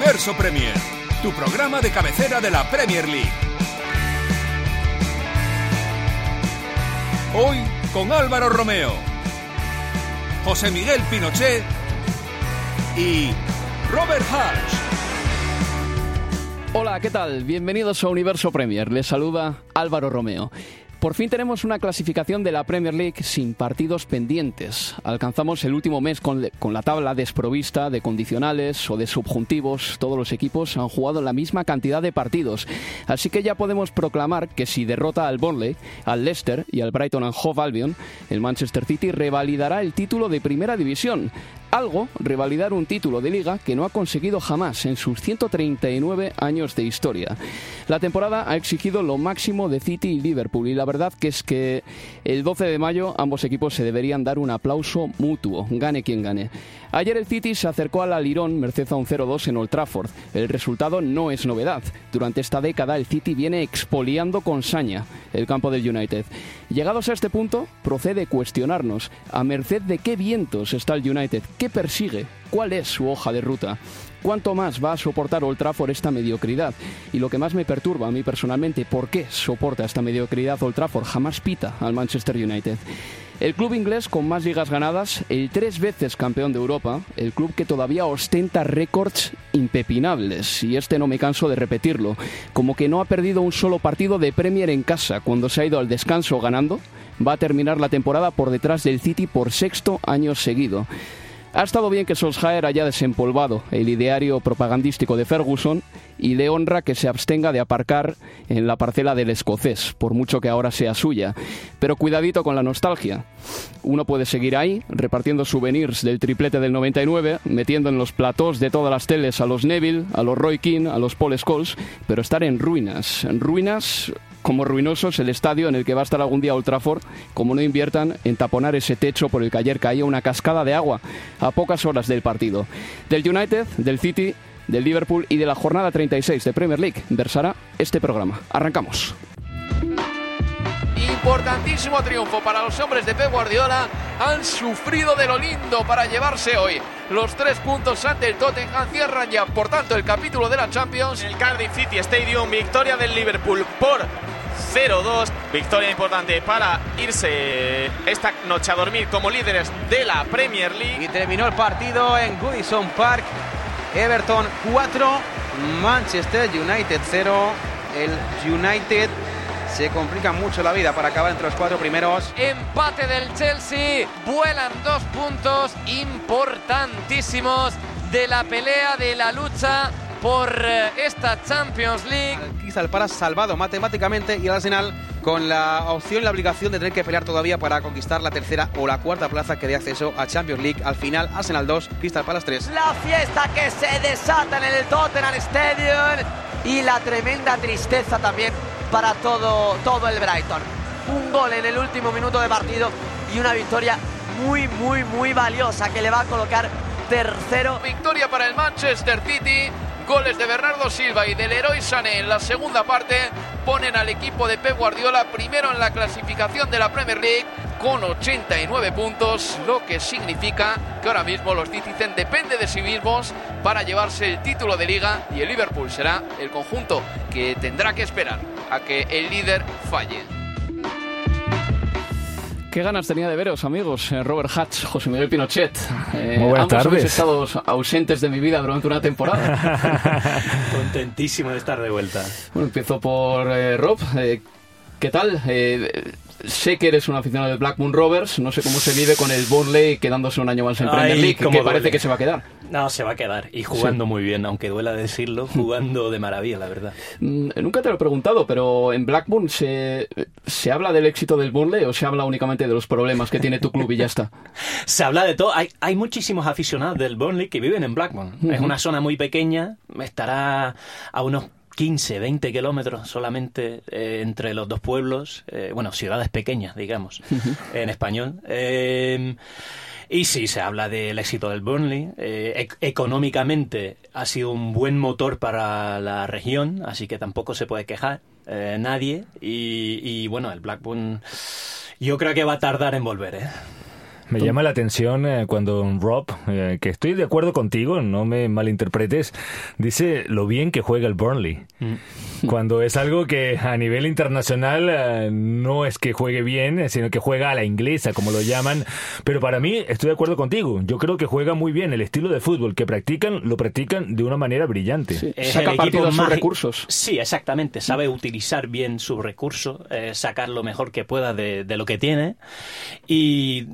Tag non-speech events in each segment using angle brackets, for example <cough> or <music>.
Universo Premier, tu programa de cabecera de la Premier League. Hoy con Álvaro Romeo, José Miguel Pinochet y Robert Hall. Hola, ¿qué tal? Bienvenidos a Universo Premier. Les saluda Álvaro Romeo. Por fin tenemos una clasificación de la Premier League sin partidos pendientes. Alcanzamos el último mes con, con, la tabla desprovista de condicionales o de subjuntivos. Todos los equipos han jugado la misma cantidad de partidos. Así que ya podemos proclamar que si derrota al Burnley, al Leicester y al Brighton and Hove Albion, el Manchester City revalidará el título de Primera División. Algo, revalidar un título de liga que no ha conseguido jamás en sus 139 años de historia. La temporada ha exigido lo máximo de City y Liverpool y la verdad que es que el 12 de mayo ambos equipos se deberían dar un aplauso mutuo, gane quien gane. Ayer el City se acercó al Alirón merced a un 0-2 en Old Trafford. El resultado no es novedad. Durante esta década el City viene expoliando con saña el campo del United. Llegados a este punto, procede cuestionarnos a merced de qué vientos está el United, qué persigue, cuál es su hoja de ruta. ¿Cuánto más va a soportar Old Trafford esta mediocridad? Y lo que más me perturba a mí personalmente, ¿por qué soporta esta mediocridad Old Trafford? Jamás pita al Manchester United. El club inglés con más ligas ganadas, el tres veces campeón de Europa, el club que todavía ostenta récords impepinables, y este no me canso de repetirlo, como que no ha perdido un solo partido de Premier en casa cuando se ha ido al descanso ganando, va a terminar la temporada por detrás del City por sexto año seguido. Ha estado bien que Solskjaer haya desempolvado el ideario propagandístico de Ferguson y le honra que se abstenga de aparcar en la parcela del escocés, por mucho que ahora sea suya. Pero cuidadito con la nostalgia. Uno puede seguir ahí, repartiendo souvenirs del triplete del 99, metiendo en los platós de todas las teles a los Neville, a los Roy King, a los Paul Scholes, pero estar en ruinas. En ruinas como ruinosos el estadio en el que va a estar algún día Old Trafford, como no inviertan en taponar ese techo por el que ayer caía una cascada de agua a pocas horas del partido. Del United, del City, del Liverpool y de la jornada 36 de Premier League versará este programa. Arrancamos. Importantísimo triunfo para los hombres de Pep Guardiola. Han sufrido de lo lindo para llevarse hoy los tres puntos ante el Tottenham. Cierran ya, por tanto, el capítulo de la Champions. El Cardiff City Stadium, victoria del Liverpool por 0-2. Victoria importante para irse esta noche a dormir como líderes de la Premier League. Y terminó el partido en Goodison Park. Everton 4, Manchester United 0. El United se complica mucho la vida para acabar entre los cuatro primeros. Empate del Chelsea, vuelan dos puntos importantísimos de la pelea, de la lucha por eh, esta Champions League. Quizá el Palace salvado matemáticamente y el Arsenal con la opción y la obligación de tener que pelear todavía para conquistar la tercera o la cuarta plaza que dé acceso a Champions League. Al final, Arsenal 2, Crystal Palace 3. La fiesta que se desata en el Tottenham Stadium y la tremenda tristeza también para todo, todo el Brighton. Un gol en el último minuto de partido y una victoria muy, muy, muy valiosa que le va a colocar tercero. Victoria para el Manchester City. Goles de Bernardo Silva y del Leroy Sané en la segunda parte ponen al equipo de Pep Guardiola primero en la clasificación de la Premier League con 89 puntos, lo que significa que ahora mismo los Citizen depende de sí mismos para llevarse el título de liga y el Liverpool será el conjunto que tendrá que esperar a que el líder falle. Qué ganas tenía de veros, amigos. Eh, Robert Hatch, José Miguel Pinochet. Eh, Muy buenas ambos tardes. estado ausentes de mi vida durante una temporada. <laughs> Contentísimo de estar de vuelta. Bueno, empiezo por eh, Rob. Eh, ¿Qué tal? Sé que eres un aficionado del Blackburn Rovers. No sé cómo se vive con el Burnley quedándose un año más en Ay, Premier League, que duele. parece que se va a quedar. No, se va a quedar. Y jugando muy bien, aunque duela decirlo, <laughs> jugando de maravilla, la verdad. Mm, Nunca te lo he preguntado, pero en Blackburn se, se habla del éxito del Burnley o se habla únicamente de los problemas que tiene tu club y ya está. <laughs> Se habla de todo. Hay, hay muchísimos aficionados del Burnley que viven en Blackburn. Es una zona muy pequeña, estará a unos 15, 20 kilómetros solamente eh, entre los dos pueblos, eh, bueno, ciudades pequeñas, digamos, en español. Eh, y sí, se habla del éxito del Burnley. Eh, ec- económicamente ha sido un buen motor para la región, así que tampoco se puede quejar eh, nadie. Y, y, bueno, el Blackburn yo creo que va a tardar en volver, ¿eh? Me llama la atención eh, cuando Rob, eh, que estoy de acuerdo contigo, no me malinterpretes, dice lo bien que juega el Burnley. Cuando es algo que a nivel internacional eh, no es que juegue bien, eh, sino que juega a la inglesa, como lo llaman. Pero para mí, estoy de acuerdo contigo. Yo creo que juega muy bien. El estilo de fútbol que practican, lo practican de una manera brillante. Sí. Saca partido a sus recursos. Sí, exactamente. Sabe utilizar bien sus recursos, eh, sacar lo mejor que pueda de, de lo que tiene. Y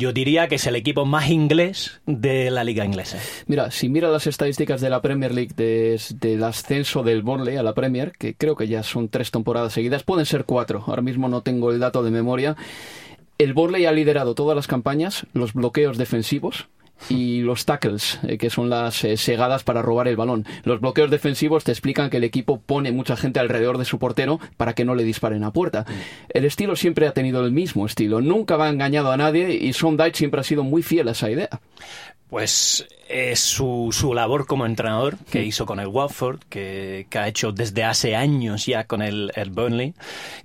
yo diría que es el equipo más inglés de la liga inglesa. Mira, si mira las estadísticas de la Premier League desde el ascenso del Burnley a la Premier, que creo que ya son tres temporadas seguidas, pueden ser cuatro, ahora mismo no tengo el dato de memoria, el Burnley ha liderado todas las campañas, los bloqueos defensivos y los tackles, eh, que son las eh, segadas para robar el balón. Los bloqueos defensivos te explican que el equipo pone mucha gente alrededor de su portero para que no le disparen a puerta. El estilo siempre ha tenido el mismo estilo, nunca va engañado a nadie y Sondage siempre ha sido muy fiel a esa idea. Pues es su, su labor como entrenador que hizo con el Watford, que, que ha hecho desde hace años ya con el, el Burnley.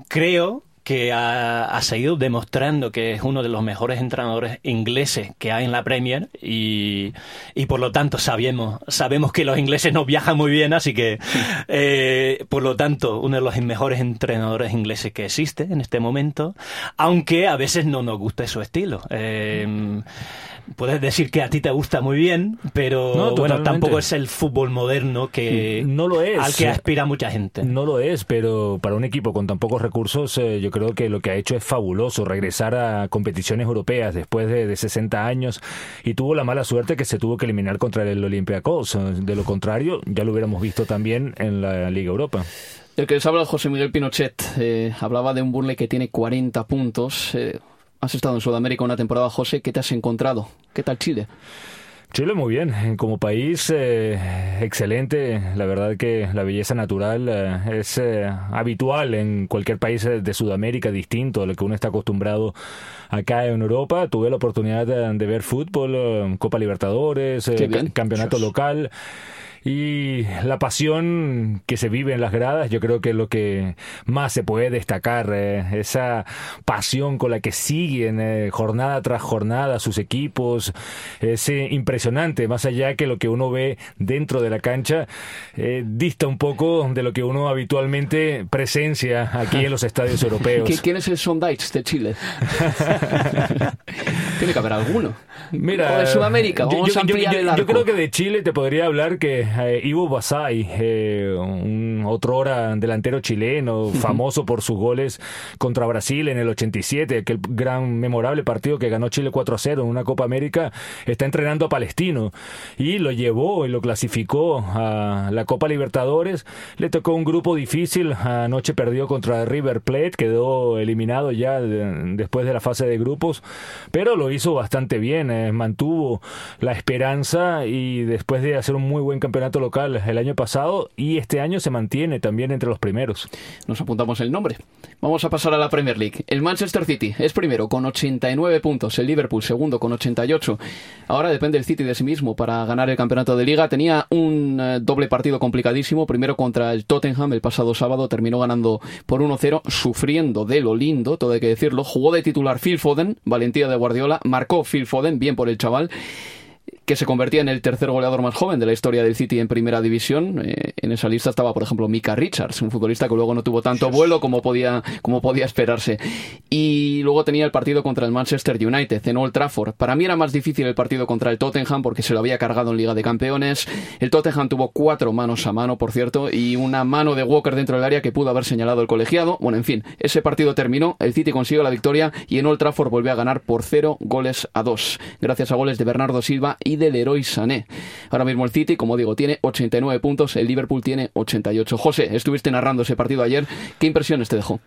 Creo que ha, ha seguido demostrando que es uno de los mejores entrenadores ingleses que hay en la Premier y, y por lo tanto sabemos, sabemos que los ingleses no viajan muy bien, así que <laughs> eh, por lo tanto uno de los mejores entrenadores ingleses que existe en este momento, aunque a veces no nos gusta su estilo. Eh, Puedes decir que a ti te gusta muy bien, pero No, bueno, tampoco es el fútbol moderno que No lo es. al que aspira mucha gente. No lo es, pero para un equipo con tan pocos recursos, eh, yo creo que lo que ha hecho es fabuloso, regresar a competiciones europeas después de, de 60 años y tuvo la mala suerte que se tuvo que eliminar contra el Olympiacos. De lo contrario, ya lo hubiéramos visto también en la Liga Europa. El que les habla José Miguel Pinochet eh, hablaba de un Burnley que tiene 40 puntos. Eh, has estado en Sudamérica una temporada, José. ¿Qué te has encontrado? ¿Qué tal Chile? Chile muy bien, eh, como país eh, excelente, la verdad que la belleza natural eh, es eh, habitual en cualquier país de Sudamérica distinto a lo que uno está acostumbrado acá en Europa. Tuve la oportunidad de, de ver fútbol, Copa Libertadores, campeonato local. Y la pasión que se vive en las gradas, yo creo que es lo que más se puede destacar, eh, esa pasión con la que siguen eh, jornada tras jornada sus equipos, es impresionante, más allá que lo que uno ve dentro de la cancha, eh, dista un poco de lo que uno habitualmente presencia aquí en los estadios <laughs> europeos. ¿Qui- ¿Quién es el Sondage de Chile? <laughs> Tiene que haber alguno. Mira, o de Sudamérica. Vamos yo, a ampliar yo- el yo arco. creo que de Chile te podría hablar que eh, Ivo Basay, eh, un otrora delantero chileno, famoso por sus goles contra Brasil en el 87, aquel gran memorable partido que ganó Chile 4-0 en una Copa América, está entrenando a Palestino y lo llevó y lo clasificó a la Copa Libertadores. Le tocó un grupo difícil, anoche perdió contra River Plate, quedó eliminado ya de- después de la fase de grupos, pero lo hizo bastante bien, eh, mantuvo la esperanza y después de hacer un muy buen campeonato local el año pasado y este año se mantiene también entre los primeros. Nos apuntamos el nombre. Vamos a pasar a la Premier League. El Manchester City es primero con 89 puntos, el Liverpool segundo con 88. Ahora depende el City de sí mismo para ganar el campeonato de liga. Tenía un eh, doble partido complicadísimo, primero contra el Tottenham el pasado sábado, terminó ganando por 1-0, sufriendo de lo lindo, todo hay que decirlo. Jugó de titular Phil Foden, valentía de Guardiola, marcó Phil Foden, bien por el chaval. Que se convertía en el tercer goleador más joven de la historia del City en primera división. Eh, en esa lista estaba, por ejemplo, Mika Richards, un futbolista que luego no tuvo tanto vuelo como podía, como podía esperarse. Y luego tenía el partido contra el Manchester United en Old Trafford. Para mí era más difícil el partido contra el Tottenham porque se lo había cargado en Liga de Campeones. El Tottenham tuvo cuatro manos a mano, por cierto, y una mano de Walker dentro del área que pudo haber señalado el colegiado. Bueno, en fin, ese partido terminó, el City consiguió la victoria y en Old Trafford volvió a ganar por cero goles a dos, gracias a goles de Bernardo Silva y del Leroy Sané. Ahora mismo el City, como digo, tiene 89 puntos, el Liverpool tiene 88. José, estuviste narrando ese partido ayer, ¿qué impresiones te dejó?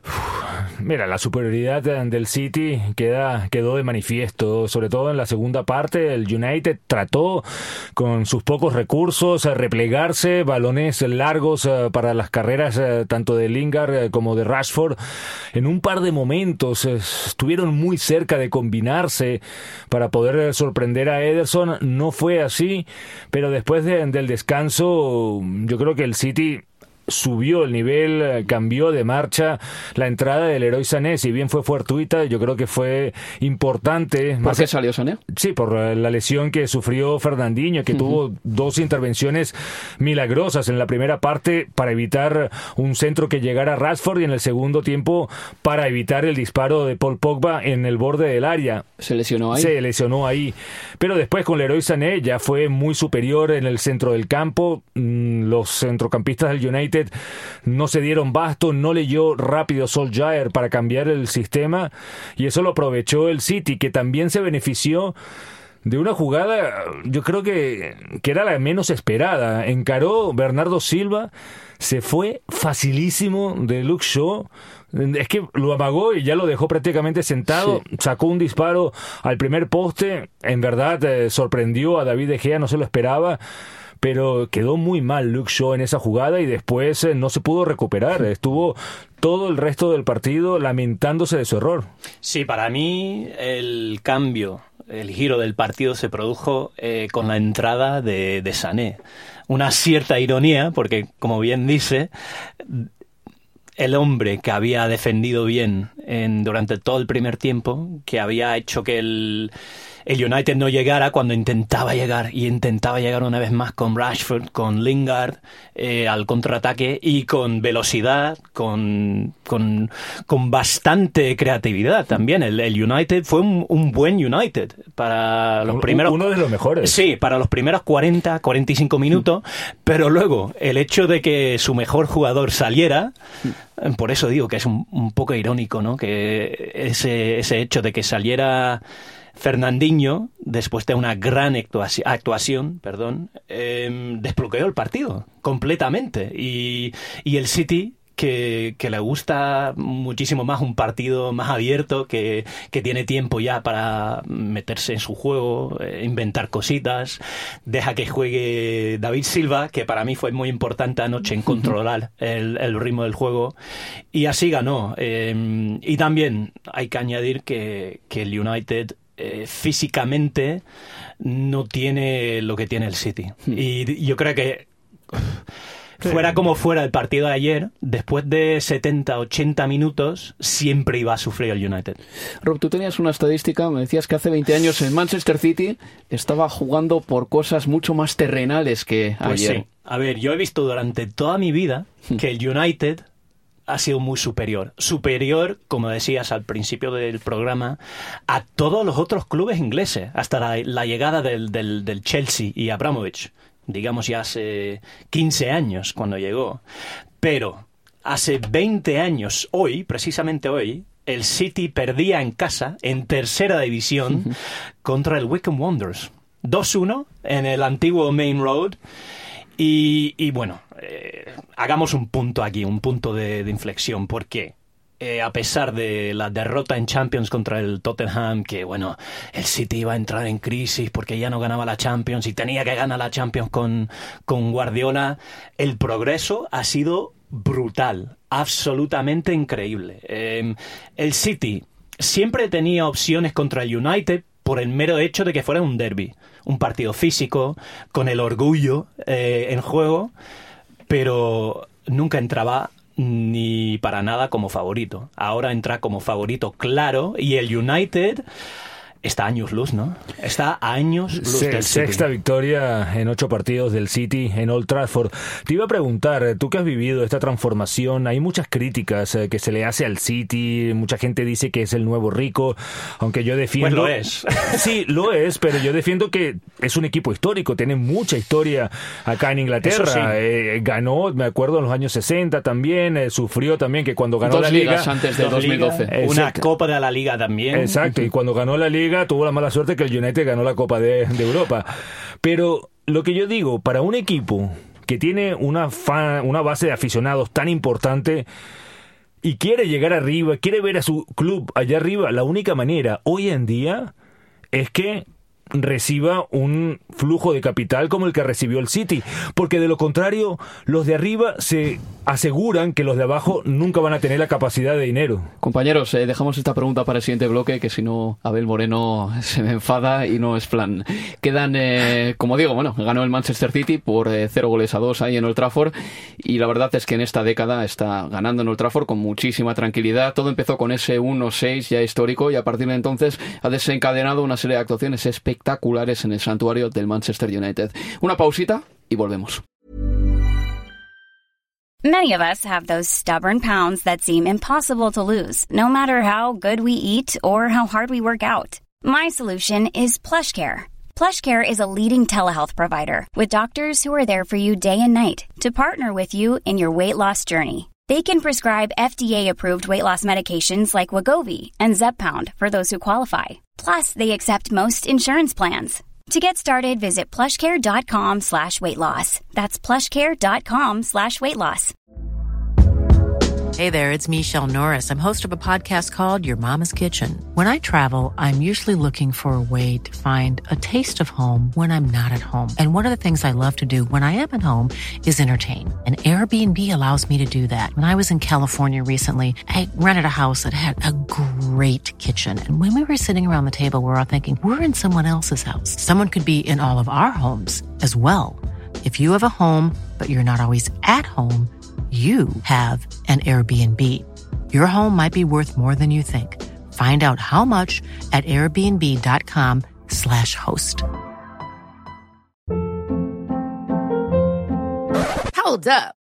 Mira, la superioridad del City queda, quedó de manifiesto, sobre todo en la segunda parte. El United trató con sus pocos recursos a replegarse, balones largos eh, para las carreras eh, tanto de Lingard eh, como de Rashford. En un par de momentos estuvieron muy cerca de combinarse para poder sorprender a Ederson. No fue así, pero después del descanso, yo creo que el City subió el nivel, eh, cambió de marcha la entrada del héroe Sané, si bien fue fortuita, yo creo que fue importante. ¿Por qué salió Sané? Sí, por eh, la lesión que sufrió Fernandinho, que tuvo dos intervenciones milagrosas en la primera parte para evitar un centro que llegara a Rashford y en el segundo tiempo para evitar el disparo de Paul Pogba en el borde del área. ¿Se lesionó ahí? Se lesionó ahí. Pero después con el héroe Sané ya fue muy superior en el centro del campo. Mm, los centrocampistas del United no se dieron basto, no leyó rápido Solskjaer para cambiar el sistema y eso lo aprovechó el City, que también se benefició de una jugada, yo creo que, que era la menos esperada. Encaró Bernardo Silva, se fue facilísimo de Luke Shaw. Es que lo amagó y ya lo dejó prácticamente sentado. Sacó un disparo al primer poste. En verdad eh, sorprendió a David De Gea, no se lo esperaba pero quedó muy mal Luke Shaw en esa jugada y después eh, no se pudo recuperar. Estuvo todo el resto del partido lamentándose de su error. Sí, para mí el cambio, el giro del partido se produjo eh, con la entrada de, de Sané. Una cierta ironía, porque como bien dice, el hombre que había defendido bien en, durante todo el primer tiempo, que había hecho que el el United no llegara cuando intentaba llegar y intentaba llegar una vez más con Rashford, con Lingard eh, al contraataque y con velocidad, con, con, bastante creatividad también. El, United fue un, buen United para los primeros... Uno de los mejores. Sí, para los primeros 40, 45 minutos, pero luego el hecho de que su mejor jugador saliera, por eso digo que es un, un poco irónico, ¿no? Que ese, ese hecho de que saliera Fernandinho, después de una gran actuación, perdón, em, desbloqueó el partido completamente. Y, el City que, le gusta muchísimo más un partido más abierto, que, tiene tiempo ya para meterse en su juego, eh, inventar cositas, deja que juegue David Silva, que para mí fue muy importante anoche en controlar <laughs> el, ritmo del juego, y así ganó. Em, y también hay que añadir que, que el United eh, físicamente no tiene lo que tiene el City. Hmm. Y yo creo que fuera como fuera el partido de ayer, después de 70, 80 minutos, siempre iba a sufrir el United. Rob, tú tenías una estadística, me decías que hace 20 años el Manchester City estaba jugando por cosas mucho más terrenales que pues ayer. A ver, yo he visto durante toda mi vida hmm. que el United ha sido muy superior. Superior, como decías al principio del programa, a todos los otros clubes ingleses, hasta la, llegada del, del, Chelsea y Abramovich, digamos ya hace 15 años cuando llegó. Pero hace 20 años, hoy, precisamente hoy, el City perdía en casa, en tercera división, contra el Wickham Wanderers. 2-1 en el antiguo Main Road. Y, bueno, eh, hagamos un punto aquí, un punto de, inflexión. ¿Por qué? Eh, a pesar de la derrota en Champions contra el Tottenham, que bueno, el City iba a entrar en crisis porque ya no ganaba la Champions y tenía que ganar la Champions con, con Guardiola, el progreso ha sido brutal, absolutamente increíble. Eh, el City siempre tenía opciones contra el United por el mero hecho de que fuera un derby, un partido físico, con el orgullo eh, en juego, pero nunca entraba ni para nada como favorito. Ahora entra como favorito claro y el United está a años luz, ¿no? Está a años luz Se- del City. sexta victoria en ocho partidos del City en Old Trafford. Te iba a preguntar, eh, tú que has vivido esta transformación, hay muchas críticas eh, que se le hace al City, mucha gente dice que es el nuevo rico, aunque yo defiendo... Pues lo es. <laughs> Sí, lo es, pero yo defiendo que es un equipo histórico, tiene mucha historia acá en Inglaterra. Sí. Eh, ganó, me acuerdo, en los años 60 también, eh, sufrió también que cuando ganó Dos la liga... ligas antes ligas, 2012. Una Exacto. Copa de la Liga también. Exacto, y cuando ganó la liga tuvo la mala suerte que el United ganó la Copa de, de Europa. Pero lo que yo digo, para un equipo que tiene una, fa- una base de aficionados tan importante y quiere llegar arriba, quiere ver a su club allá arriba, la única manera hoy en día es que reciba un flujo de capital como el que recibió el City, porque de lo contrario los de arriba se aseguran que los de abajo nunca van a tener la capacidad de dinero. Compañeros, eh, dejamos esta pregunta para el siguiente bloque, que si no, Abel Moreno <laughs> se me enfada y no es plan. Quedan, eh, como digo, bueno, ganó el Manchester City por eh, cero goles a dos ahí en Old Trafford, y la verdad es que en esta década está ganando en Old Trafford con muchísima tranquilidad. Todo empezó con ese 1-6 ya histórico, y a partir de entonces ha desencadenado una serie de actuaciones en el santuario del Manchester United. Una pausita y volvemos. Many of us have those stubborn pounds that seem impossible to lose, no matter how good we eat or how hard we work out. My solution is PlushCare. PlushCare is a leading telehealth provider with doctors who are there for you day and night to partner with you in your weight loss journey. They can prescribe FDA-approved weight loss medications like Wagovi and Zepbound for those who qualify. Plus, they accept most insurance plans. To get started, visit plushcare.com slash weight loss. That's plushcare.com slash weight loss. Hey there, it's Michelle Norris. I'm host of a podcast called Your Mama's Kitchen. When I travel, I'm usually looking for a way to find a taste of home when I'm not at home. And one of the things I love to do when I am at home is entertain. And Airbnb allows me to do that. When I was in California recently, I rented a house that had a great kitchen. And when we were sitting around the table, we we're all thinking, we're in someone else's house. Someone could be in all of our homes as well. If you have a home, but you're not always at home, you have an Airbnb. Your home might be worth more than you think. Find out how much at airbnb.com/slash host. Hold up.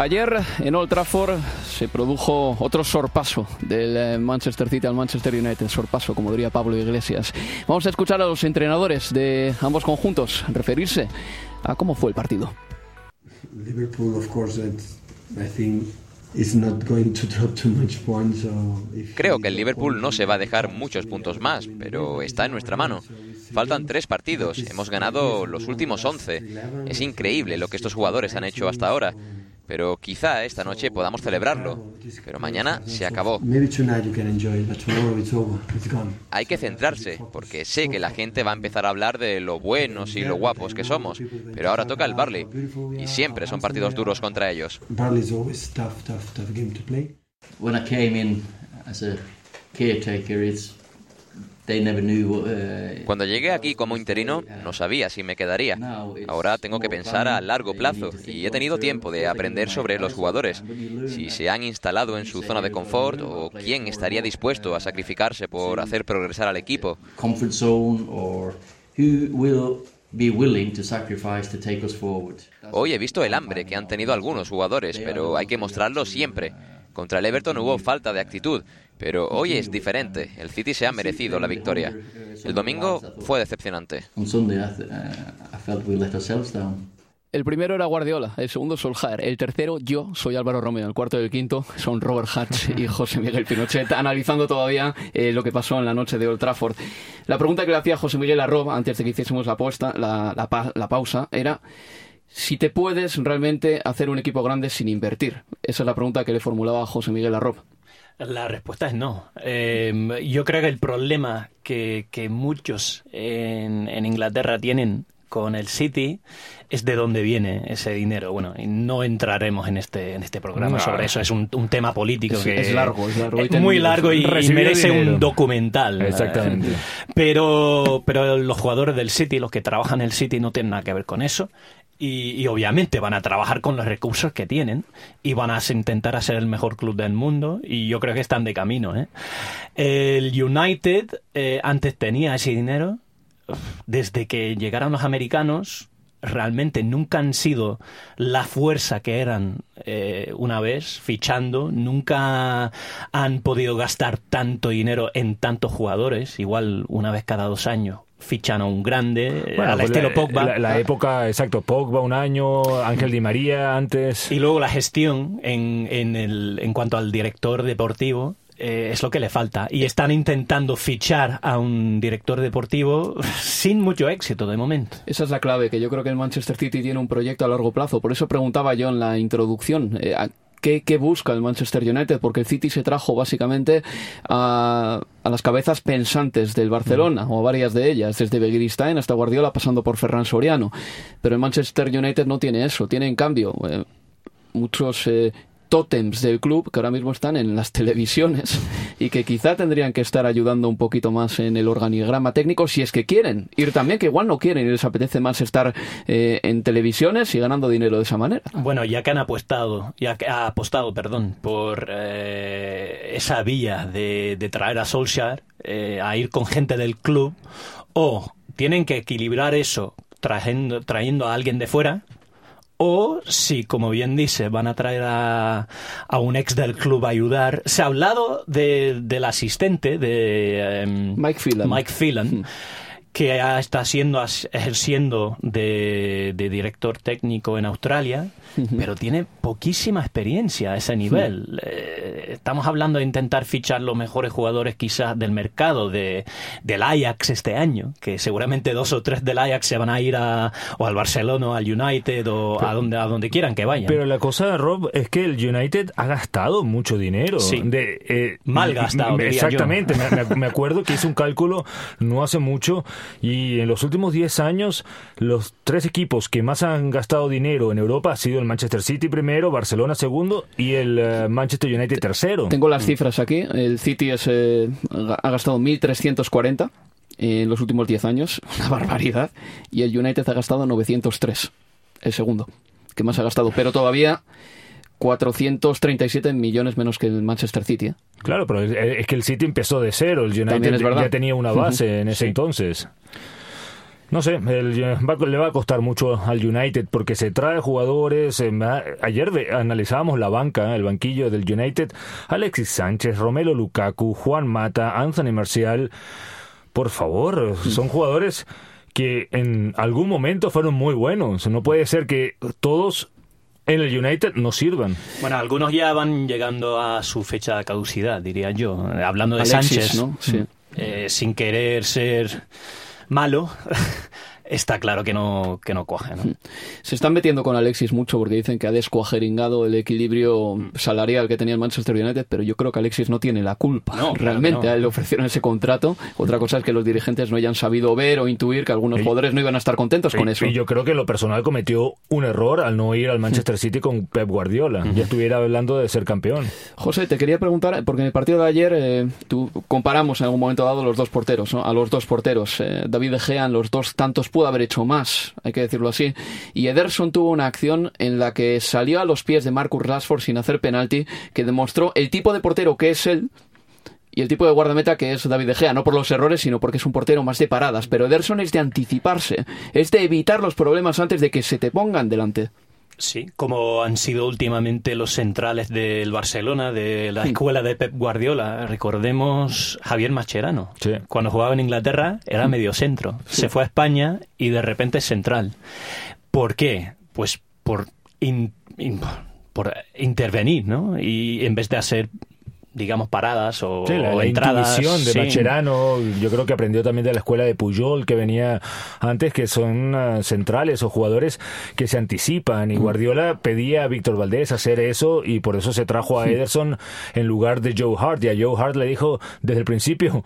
Ayer en Old Trafford se produjo otro sorpaso del eh, Manchester City al Manchester United, sorpaso como diría Pablo Iglesias. Vamos a escuchar a los entrenadores de ambos conjuntos referirse a cómo fue el partido. Liverpool, of course, I think is not going to <laughs> drop too much points. So if Creo que el Liverpool no se va a dejar muchos puntos más, pero está en nuestra mano. Faltan tres partidos, hemos ganado los últimos 11. Es increíble lo que estos jugadores han hecho hasta ahora. Pero quizá esta noche podamos celebrarlo. Pero mañana se acabó. maybe tonight you can enjoy it, but tomorrow it's over. It's gone. Hay que centrarse, porque sé que la gente va a empezar a hablar de lo buenos y lo guapos que somos. Pero ahora toca el Barley. Y siempre son partidos duros contra ellos. Barley is always tough, tough, tough game to play. when I came in as a caretaker, it's Cuando llegué aquí como interino, no sabía si me quedaría. Ahora tengo que pensar a largo plazo y he tenido tiempo de aprender sobre los jugadores, si se han instalado en su zona de confort o quién estaría dispuesto a sacrificarse por hacer progresar al equipo. Hoy he visto el hambre que han tenido algunos jugadores, pero hay que mostrarlo siempre. Contra el Everton hubo falta de actitud, Pero hoy es diferente. El City se ha merecido la victoria. El domingo fue decepcionante. On Sunday, I, th- I felt we let ourselves down. El primero era Guardiola, el segundo Solskjaer, el tercero yo soy Álvaro Romeo, el cuarto y el quinto son Robert Hatch y <laughs> José Miguel Pinochet, analizando todavía eh, lo que pasó en la noche de Old Trafford. La pregunta que le hacía José Miguel a Rob antes de que hiciésemos la, apuesta, la, la pa- la pausa era si te puedes realmente hacer un equipo grande sin invertir. Esa es la pregunta que le formulaba José Miguel a Rob. La respuesta es no. Eh, yo creo que el problema que, que muchos en, en Inglaterra tienen con el City es de dónde viene ese dinero. Bueno, y no entraremos en este en este programa No. sobre eso. Es un, un tema político Es- que es largo, es largo. Hoy muy largo y, merece dinero. un documental. Exactamente. Pero pero los jugadores del City, los que trabajan en el City, no tienen nada que ver con eso. Y, y obviamente van a trabajar con los recursos que tienen y van a intentar hacer el mejor club del mundo y yo creo que están de camino. ¿eh? El United eh, antes tenía ese dinero, desde que llegaron los americanos realmente nunca han sido la fuerza que eran eh, una vez fichando, nunca han podido gastar tanto dinero en tantos jugadores, igual una vez cada dos años fichan a un grande, Bueno, al pues estilo la, Pogba. La, la época, exacto, Pogba un año, Ángel Di María antes. Y luego la gestión en, en, el, en cuanto al director deportivo eh, es lo que le falta. Y están intentando fichar a un director deportivo <laughs> sin mucho éxito de momento. Esa es la clave, que yo creo que el Manchester City tiene un proyecto a largo plazo. Por eso preguntaba yo en la introducción, eh, ¿a ¿qué, qué busca el Manchester United? Porque el City se trajo básicamente a, a las cabezas pensantes del Barcelona, o a varias de ellas, desde Begiristain hasta Guardiola, pasando por Ferran Soriano. Pero el Manchester United no tiene eso, tiene en cambio eh, muchos... eh, tótems del club que ahora mismo están en las televisiones y que quizá tendrían que estar ayudando un poquito más en el organigrama técnico si es que quieren ir también, que igual no quieren y les apetece más estar eh, en televisiones y ganando dinero de esa manera. Bueno, ya que han apostado, ya que ha apostado, perdón, por eh, esa vía de, traer a Solskjaer eh, a ir con gente del club, o tienen que equilibrar eso trayendo, trayendo a alguien de fuera, o si, como bien dice, van a traer a, a un ex del club a ayudar. Se ha hablado de- del asistente de em, Mike Phelan. Mike Phelan, que ya está siendo ejerciendo de, de director técnico en Australia, pero tiene poquísima experiencia a ese nivel. Eh, estamos hablando de intentar fichar los mejores jugadores quizás del mercado de, del Ajax este año, que seguramente dos o tres del Ajax se van a ir a, o al Barcelona o al United o a donde, a donde quieran que vayan. Pero la cosa, Rob, es que el United ha gastado mucho dinero. Sí. De, eh, Mal gastado, yo. Exactamente. Me, me- me <laughs> acuerdo que hice un cálculo no hace mucho y en los últimos 10 años los tres equipos que más han gastado dinero en Europa ha sido el Manchester City primero, Barcelona segundo y el eh, Manchester United tercero. Tengo las cifras aquí. El City es, eh, ha gastado 1.340 en los últimos 10 años, <laughs> una barbaridad, y el United ha gastado 903, el segundo, que más ha gastado, pero todavía 437 millones menos que el Manchester City. ¿eh? Claro, pero es, que el City empezó de cero, el United ya tenía una base en ese entonces. No sé, el- va- le va a costar mucho al United porque se trae jugadores. eh, ayer ve- analizábamos la banca, el banquillo del United. Alexis Sánchez, Romelo Lukaku, Juan Mata, Anthony Marcial. Por favor, son jugadores que en algún momento fueron muy buenos. No puede ser que todos en el United no sirvan. Bueno, algunos ya van llegando a su fecha de caducidad, diría yo. Eh, Hablando de Alexis, Sánchez, ¿no? Sí. eh, sin querer ser malo, está claro que no, que no coge. ¿no? <laughs> Se están metiendo con Alexis mucho porque dicen que ha descuajeringado el equilibrio salarial que tenía el Manchester United, pero yo creo que Alexis no tiene la culpa. No, Realmente, no. a él le ofrecieron ese contrato. Otra cosa es que los dirigentes no hayan sabido ver o intuir que algunos Y- jugadores no iban a estar contentos con eso. Y yo creo que lo personal cometió un error al no ir al Manchester City con Pep Guardiola. Ya estuviera hablando de ser campeón. José, te quería preguntar, porque en el partido de ayer eh, tú, comparamos en algún momento dado los dos porteros, ¿no? a los dos porteros. Eh, David De Gea en los dos tantos pudo haber hecho más, hay que decirlo así. Y Ederson tuvo una acción en la que salió a los pies de Marcus Rashford sin hacer penalti, que demostró el tipo de portero que es él y el tipo de guardameta que es David De Gea, no por los errores, sino porque es un portero más de paradas. Pero Ederson es de anticiparse, es de evitar los problemas antes de que se te pongan delante. Sí, como han sido últimamente los centrales del Barcelona, de la escuela de Pep Guardiola. Recordemos Javier Mascherano. Cuando jugaba en Inglaterra era medio centro. Se fue a España y de repente es central. ¿Por qué? Pues por, in- in- por intervenir, ¿no? Y en vez de hacer digamos paradas o, Sí, la, o la entradas intuición de sí. Macherano, yo creo que aprendió también de la escuela de Puyol que venía antes, que son ah, centrales o jugadores que se anticipan. Y Mm. Guardiola pedía a Víctor Valdés hacer eso y por eso se trajo a Ederson en lugar de Joe Hart. Y a Joe Hart le dijo desde el principio,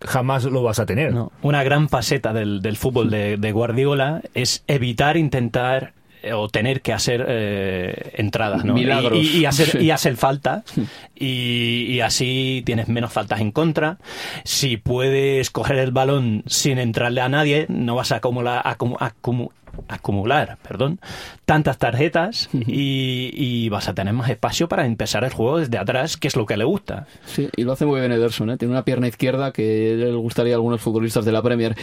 jamás lo vas a tener. Una gran faceta del, del fútbol de, de Guardiola es evitar intentar o tener que hacer eh, entradas, ¿no? Milagros. Y, y- y hacer, <laughs> Sí. y hacer falta. Y, y así tienes menos faltas en contra. Si puedes coger el balón sin entrarle a nadie, no vas a acumular, acumu- acumu- acumular perdón, tantas tarjetas y, y vas a tener más espacio para empezar el juego desde atrás, que es lo que le gusta. Sí, y lo hace muy bien Ederson, ¿eh? Tiene una pierna izquierda que le gustaría a algunos futbolistas de la Premier.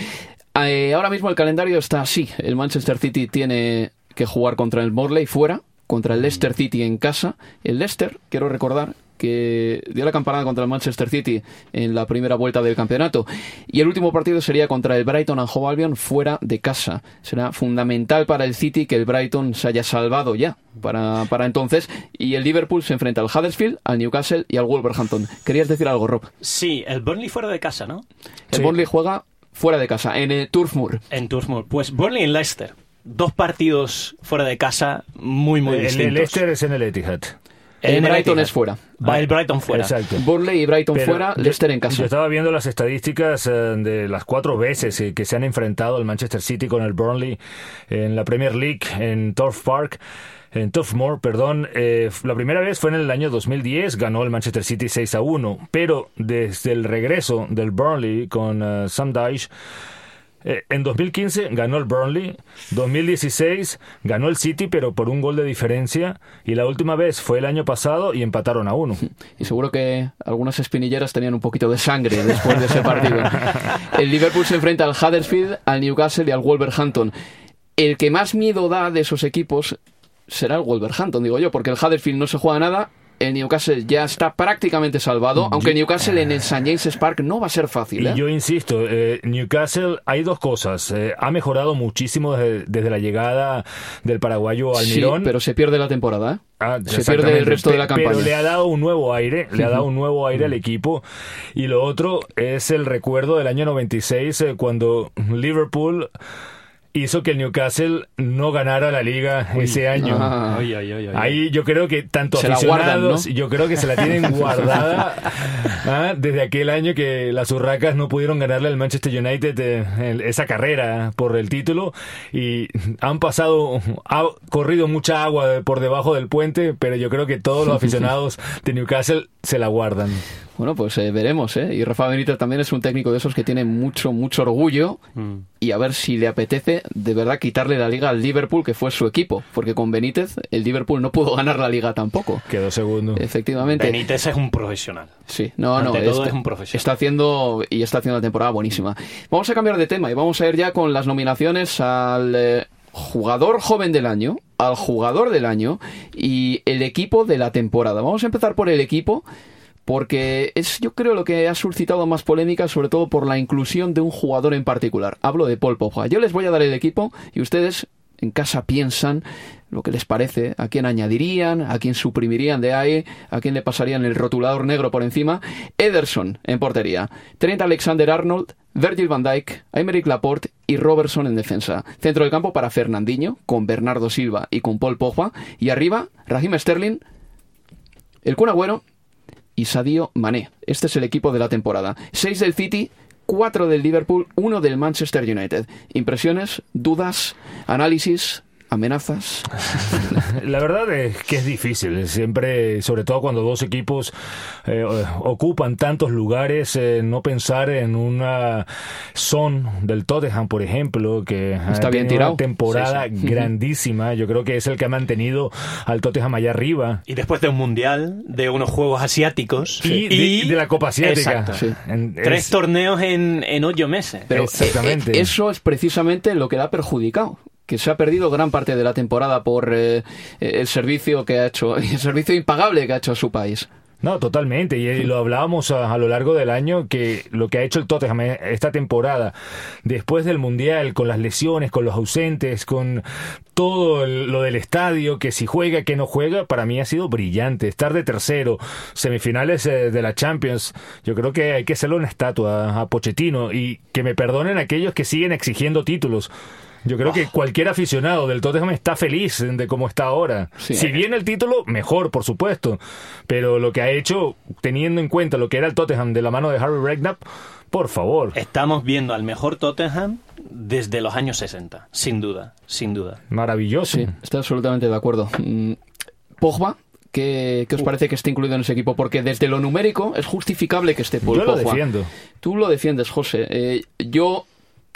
Eh, ahora mismo el calendario está así. El Manchester City tiene que jugar contra el Morley fuera, contra el Leicester City en casa. El Leicester, quiero recordar, que dio la campanada contra el Manchester City en la primera vuelta del campeonato. Y el último partido sería contra el Brighton and Hove Albion fuera de casa. Será fundamental para el City que el Brighton se haya salvado ya para, para entonces. Y el Liverpool se enfrenta al Huddersfield, al Newcastle y al Wolverhampton. ¿Querías decir algo, Rob? Sí, el Burnley fuera de casa, ¿no? El Burnley juega fuera de casa, en el Turf Moor. En Turf Moor. Pues Burnley en Leicester. Dos partidos fuera de casa muy, muy el, distintos. el Leicester es en el Etihad. El En el Brighton Etihad. es fuera. Va el Brighton fuera. Exacto. Burnley y Brighton Pero fuera, yo- Leicester en casa. Yo estaba viendo las estadísticas eh, de las cuatro veces eh, que se han enfrentado el Manchester City con el Burnley en la Premier League en Turf Park. En Turf Moor, perdón, eh, la primera vez fue en el año 2010, ganó el Manchester City 6 a 1, pero desde el regreso del Burnley con eh, Sam Dyche, eh, en 2015 ganó el Burnley, 2016 ganó el City, pero por un gol de diferencia, y la última vez fue el año pasado y empataron a uno. <laughs> Y seguro que algunas espinilleras tenían un poquito de sangre después de ese partido. <laughs> El Liverpool se enfrenta al Huddersfield, al Newcastle y al Wolverhampton. El que más miedo da de esos equipos será el Wolverhampton, digo yo, porque el Huddersfield no se juega nada. El Newcastle ya está prácticamente salvado, aunque el Newcastle en el St. James's Park no va a ser fácil. Y ¿eh? yo insisto, eh, Newcastle, hay dos cosas. Eh, ha mejorado muchísimo desde, desde la llegada del paraguayo Sí, Almirón. pero se pierde la temporada. ¿eh? Ah, se pierde el resto de la campaña. Pero le ha dado un nuevo aire, le ha dado un nuevo aire al Mm. equipo. Y lo otro es el recuerdo del año 96, eh, cuando Liverpool hizo que el Newcastle no ganara la liga ese año. Ah. Ay, ay, ay, ay. Ahí yo creo que tanto Se la guardan, aficionados, ¿no? yo creo que se la tienen <laughs> guardada ah, desde aquel año que las urracas no pudieron ganarle al Manchester United eh, en esa carrera por el título y han pasado, ha corrido mucha agua por debajo del puente, pero yo creo que todos los <laughs> aficionados de Newcastle se la guardan. Bueno, pues eh, veremos, ¿eh? Y Rafa Benítez también es un técnico de esos que tiene mucho, mucho orgullo y a ver si le apetece de verdad quitarle la liga al Liverpool, que fue su equipo, porque con Benítez el Liverpool no pudo ganar la liga tampoco. Quedó segundo. Efectivamente. Benítez es un profesional. Sí, no, no, todo está, es un profesional. está haciendo y está haciendo una temporada buenísima. Vamos a cambiar de tema y vamos a ir ya con las nominaciones al eh, jugador joven del año, al jugador del año y el equipo de la temporada. Vamos a empezar por el equipo porque es yo creo lo que ha suscitado más polémica sobre todo por la inclusión de un jugador en particular. Hablo de Paul Pogba. Yo les voy a dar el equipo y ustedes en casa piensan lo que les parece, a quién añadirían, a quién suprimirían de ahí, a quién le pasarían el rotulador negro por encima. Ederson en portería, Trent Alexander-Arnold, Virgil van Dijk, Aymeric Laporte y Robertson en defensa. Centro del campo para Fernandinho, con Bernardo Silva y con Paul Pogba. Y arriba, Raheem Sterling, el Kun Agüero y Sadio Mané. Este es el equipo de la temporada. Seis del City, cuatro del Liverpool, uno del Manchester United. Impresiones, dudas, análisis, amenazas. <laughs> La verdad es que es difícil, siempre, sobre todo cuando dos equipos eh, ocupan tantos lugares, eh, no pensar en una son del Tottenham, por ejemplo, que Está ha bien tenido tirado. una temporada Sí, sí. <laughs> grandísima. Yo creo que es el que ha mantenido al Tottenham allá arriba. Y después de un mundial, de unos juegos asiáticos Y de- de la Copa Asiática. Sí. En- Tres es- torneos en, en ocho meses. Pero eh, eh, eso es precisamente lo que le ha perjudicado. Que se ha perdido gran parte de la temporada por eh, el servicio que ha hecho, <laughs> el servicio impagable que ha hecho a su país. No, totalmente. Y, lo hablábamos a, lo largo del año que lo que ha hecho el Tottenham esta temporada, después del Mundial, con las lesiones, con los ausentes, con todo lo del estadio, que si juega, que no juega, para mí ha sido brillante. Estar de tercero, semifinales eh, de la Champions, yo creo que hay que hacerle una estatua a Pochettino y que me perdonen aquellos que siguen exigiendo títulos. Yo creo que cualquier aficionado del Tottenham está feliz de cómo está ahora. Si viene el título, mejor, por supuesto. Pero lo que ha hecho, teniendo en cuenta lo que era el Tottenham de la mano de Harry Redknapp, por favor. Estamos viendo al mejor Tottenham desde los años 60, sin duda, sin duda. Maravilloso. Sí, estoy absolutamente de acuerdo. Mm, Pogba, ¿Qué, os parece que esté incluido en ese equipo? Porque desde lo numérico es justificable que esté Paul Yo lo defiendo. Tú lo defiendes, José. Eh, yo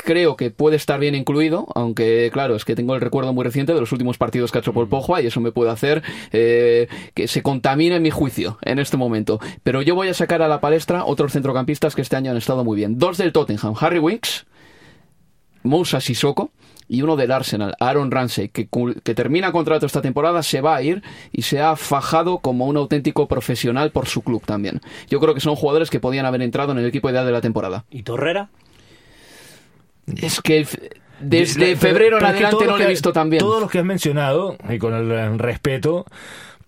creo que puede estar bien incluido, aunque claro, es que tengo el recuerdo muy reciente de los últimos partidos que ha hecho Paul mm. Pogba y eso me puede hacer eh, que se contamine mi juicio en este momento. Pero yo voy a sacar a la palestra otros centrocampistas que este año han estado muy bien. Dos del Tottenham, Harry Winks, Moussa Sissoko y uno del Arsenal, Aaron Ramsey, que, que, termina contrato esta temporada, se va a ir y se ha fajado como un auténtico profesional por su club también. Yo creo que son jugadores que podían haber entrado en el equipo ideal de la temporada. ¿Y Torrera? Es que desde febrero en adelante no lo he visto tan bien. Todos los que has mencionado, y con el respeto,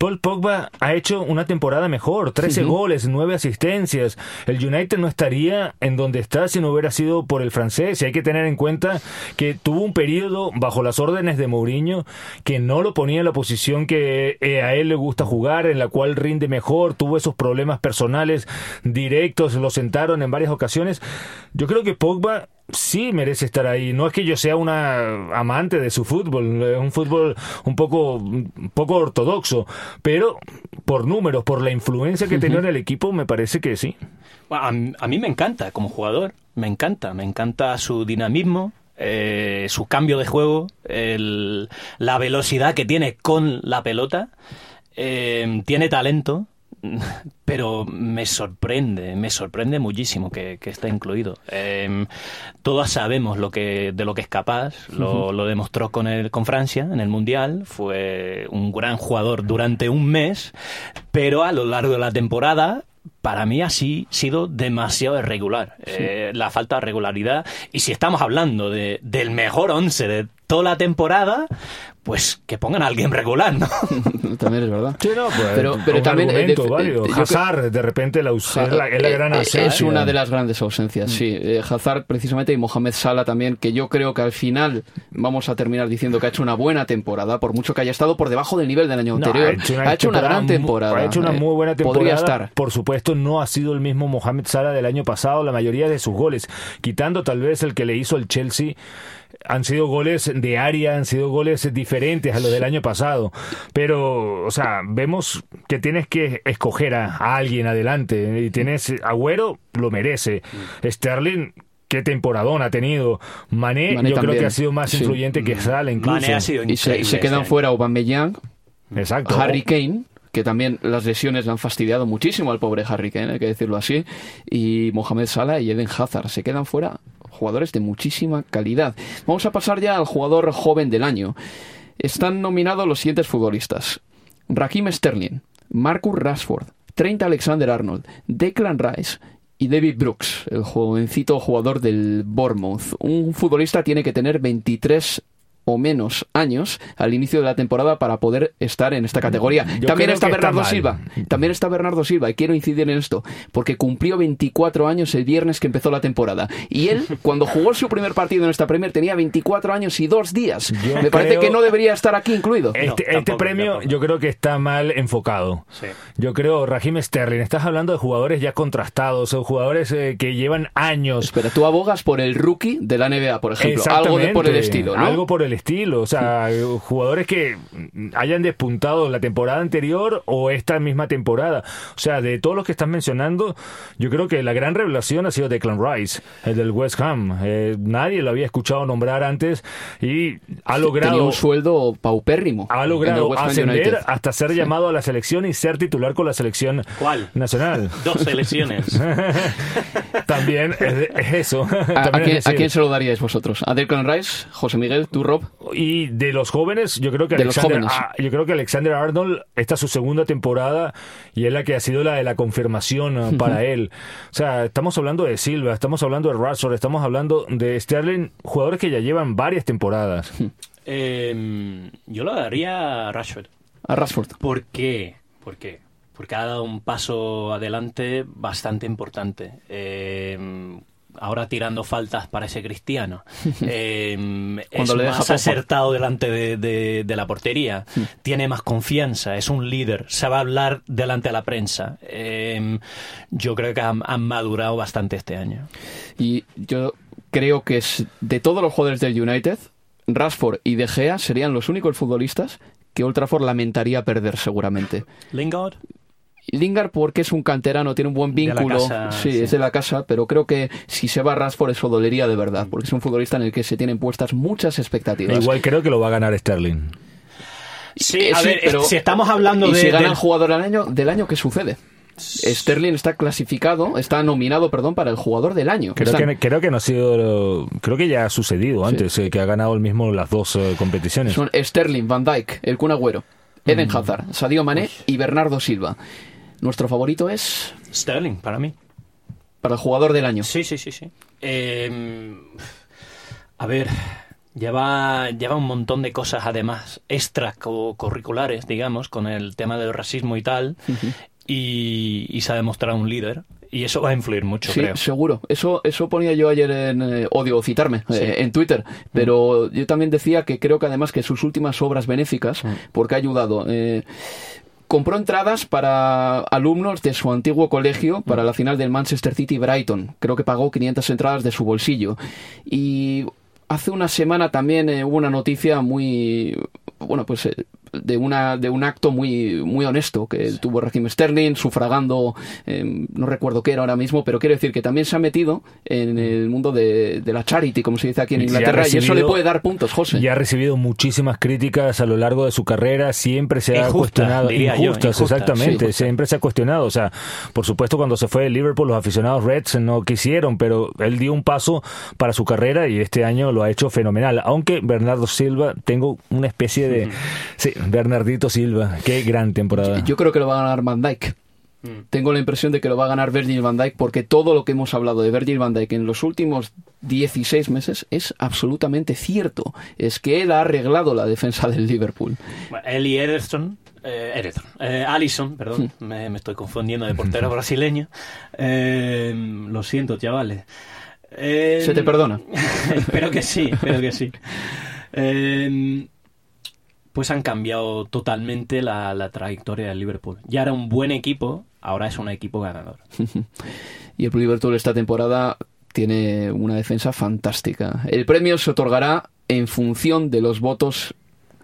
Paul Pogba ha hecho una temporada mejor, 13 goles, 9 asistencias. El United no estaría en donde está si no hubiera sido por el francés. Y hay que tener en cuenta que tuvo un periodo bajo las órdenes de Mourinho que no lo ponía en la posición que eh, a él le gusta jugar, en la cual rinde mejor, tuvo esos problemas personales directos, lo sentaron en varias ocasiones. Yo creo que Pogba sí merece estar ahí. No es que yo sea una amante de su fútbol, es un fútbol un poco, un poco ortodoxo, pero por números, por la influencia que tenía en el equipo, me parece que sí. a, mí me encanta como jugador, me encanta, me encanta su dinamismo, eh, su cambio de juego, la velocidad que tiene con la pelota. Eh, tiene talento, <laughs> pero me sorprende, me sorprende muchísimo que, está incluido. Eh, todos sabemos lo que, de lo que es capaz, lo, lo, demostró con, el, con Francia en el Mundial, fue un gran jugador durante un mes, pero a lo largo de la temporada para mí ha sido demasiado irregular. Eh, la falta de regularidad. Y si estamos hablando de, del mejor once de toda la temporada, pues que pongan a alguien regular, ¿no? <laughs> también es verdad. Sí, no, pues, pero, pero también eh, válido. Hazard, de repente, la, es, la, es la eh, gran ausencia. Es una de las grandes ausencias, sí. Hazard, precisamente, y Mohamed Salah también, que yo creo que al final vamos a terminar diciendo que ha hecho una buena temporada, por mucho que haya estado por debajo del nivel del año anterior. Ha hecho una, gran temporada. Ha hecho una muy buena temporada. Podría estar. Por supuesto, no ha sido el mismo Mohamed Salah del año pasado, la mayoría de sus goles, quitando tal vez el que le hizo el Chelsea han sido goles de área, han sido goles diferentes a los del año pasado. Pero, o sea, vemos que tienes que escoger a, alguien adelante. Y tienes Agüero, lo merece. Sterling, qué temporadón ha tenido. Mané, yo creo que ha sido más influyente que Salah incluso. Mané ha sido y se, quedan fuera Aubameyang, Exacto. Harry Kane que también las lesiones le han fastidiado muchísimo al pobre Harry Kane, hay que decirlo así, y Mohamed Salah y Eden Hazard se quedan fuera jugadores de muchísima calidad. Vamos a pasar ya al jugador joven del año. Están nominados los siguientes futbolistas. Raheem Sterling, Marcus Rashford, Trent Alexander-Arnold, Declan Rice, y David Brooks, el jovencito jugador del Bournemouth. Un futbolista tiene que tener 23 o menos años al inicio de la temporada para poder estar en esta categoría. también está Bernardo Silva, también está Bernardo Silva y quiero incidir en esto, porque cumplió 24 años el viernes que empezó la temporada y él <laughs> cuando jugó su primer partido en esta Premier tenía 24 años y dos días. Me parece que no debería estar aquí incluido. Este, este premio yo creo que está mal enfocado. Yo creo Raheem Sterling, estás hablando de jugadores ya contrastados, o jugadores eh, que llevan años. Espera, tú abogas por el rookie de la NBA, por ejemplo, algo por el estilo, ¿no? Algo por el estilo, o sea, jugadores que hayan despuntado la temporada anterior o esta misma temporada. O sea, de todos los que estás mencionando, yo creo que la gran revelación ha sido Declan Rice, el del West Ham. Eh, nadie lo había escuchado nombrar antes y ha logrado... Tenía un sueldo paupérrimo. Ha logrado ascender hasta ser llamado a la selección y ser titular con la selección ¿Cuál? nacional. <laughs> Dos selecciones. <laughs> También es, eso. <laughs> ¿A, quién, se lo daríais vosotros? ¿A Declan Rice? ¿José Miguel? ¿Tú, Rob? Y de los jóvenes, yo creo que De los Alexander, jóvenes. ah, yo creo que Alexander Arnold esta es su segunda temporada y es la que ha sido la de la confirmación eh, para él. O sea, estamos hablando de Silva, estamos hablando de Rashford, estamos hablando de Sterling, jugadores que ya llevan varias temporadas. Eh, yo lo daría a Rashford. A Rashford. ¿Por qué? ¿Por qué? Porque ha dado un paso adelante bastante importante. Eh, ahora tirando faltas para ese cristiano. <laughs> Eh, es le más acertado delante de, de- de la portería. Tiene más confianza. Es un líder. Sabe hablar delante de la prensa. Eh, yo creo que han, han madurado bastante este año. Y yo creo que es de todos los jugadores del United, Rashford y De Gea serían los únicos futbolistas que Old Trafford lamentaría perder seguramente. Lingard. Lingard porque es un canterano, tiene un buen De la vínculo, casa, sí, sí. es de la casa, pero creo que si se va Rashford eso dolería de verdad, porque es un futbolista en el que se tienen puestas muchas expectativas. Igual creo que lo va a ganar Sterling. Sí, Eh, a sí, ver, pero- si estamos hablando y de... si gana del- el jugador del año, del año ¿qué sucede? Sterling está clasificado, está nominado, perdón, para el jugador del año. Creo Están- que, creo que no ha sido. Creo que ya ha sucedido antes, eh, que ha ganado el mismo las dos eh, competiciones. Son Sterling, Van Dijk, el Kun Agüero, Eden Hazard, Sadio Mané y Bernardo Silva. Nuestro favorito es Sterling, para mí. para el jugador del año. Sí, sí, sí, sí. Eh, a ver, lleva, lleva un montón de cosas además extracurriculares, digamos, con el tema del racismo y tal, y, y se ha demostrado un líder, y eso va a influir mucho, Sí, creo. seguro. Eso, eso ponía yo ayer en eh, Odio Citarme, Sí. eh, en Twitter. Pero yo también decía que creo que además que sus últimas obras benéficas, porque ha ayudado. eh, compró entradas para alumnos de su antiguo colegio para la final del Manchester City Brighton. Creo que pagó 500 entradas de su bolsillo. Y hace una semana también eh, hubo una noticia muy bueno pues eh, de una de un acto muy muy honesto que tuvo Raheem Sterling sufragando eh, no recuerdo qué era ahora mismo pero quiero decir que también se ha metido en el mundo de, de la charity como se dice aquí en Y Inglaterra y eso le puede dar puntos José. Y ha recibido muchísimas críticas a lo largo de su carrera, siempre se ha Injustas, cuestionado, yo, injustas, exactamente, sí. siempre se ha cuestionado, o sea, por supuesto cuando se fue de Liverpool los aficionados Reds no quisieron, pero él dio un paso para su carrera y este año lo ha hecho fenomenal, aunque Bernardo Silva, tengo una especie de, sí, Bernardito Silva, qué gran temporada. yo creo que lo va a ganar Van Dijk tengo la impresión de que lo va a ganar Virgil van Dijk porque todo lo que hemos hablado de Virgil van Dijk en los últimos 16 meses es absolutamente cierto. Es que él ha arreglado la defensa del Liverpool. Bueno, él y Ederson, eh, Ederson, eh, Allison, perdón, me, me estoy confundiendo de portero <laughs> brasileño. Eh, lo siento, chavales. Eh, Se te perdona. <laughs> espero que sí, espero que sí. <laughs> Pues han cambiado totalmente la, la trayectoria del Liverpool. Ya era un buen equipo, ahora es un equipo ganador. <laughs> Y el Liverpool esta temporada tiene una defensa fantástica. El premio se otorgará en función de los votos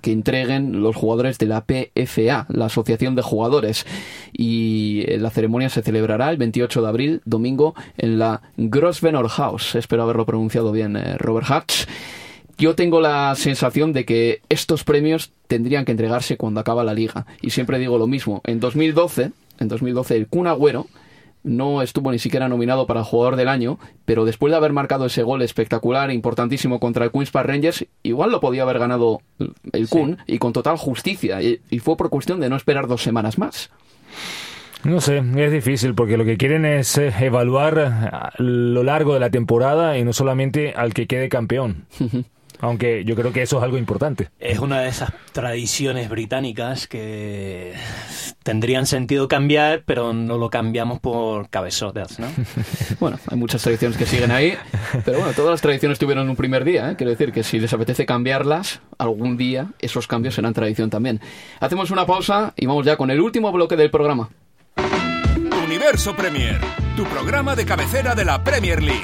que entreguen los jugadores de la PFA, la Asociación de Jugadores. Y eh, la ceremonia se celebrará el 28 de abril, domingo, en la Grosvenor House. Espero haberlo pronunciado bien, eh, Robert Hatch. Yo tengo la sensación de que estos premios tendrían que entregarse cuando acaba la liga. Y siempre digo lo mismo. En 2012, en 2012 el Kun Agüero no estuvo ni siquiera nominado para jugador del año, pero después de haber marcado ese gol espectacular, importantísimo contra el Queens Park Rangers, igual lo podía haber ganado el Kun y con total justicia. Y, y fue por cuestión de no esperar dos semanas más. No sé, es difícil porque lo que quieren es eh, evaluar a lo largo de la temporada y no solamente al que quede campeón. <laughs> Aunque yo creo que eso es algo importante. Es una de esas tradiciones británicas que tendrían sentido cambiar, pero no lo cambiamos por cabezotas, ¿no? <laughs> Bueno, hay muchas tradiciones que siguen ahí, pero bueno, todas las tradiciones tuvieron un primer día, ¿eh? quiero decir que si les apetece cambiarlas, algún día esos cambios serán tradición también. Hacemos una pausa y vamos ya con el último bloque del programa. Universo Premier, tu programa de cabecera de la Premier League.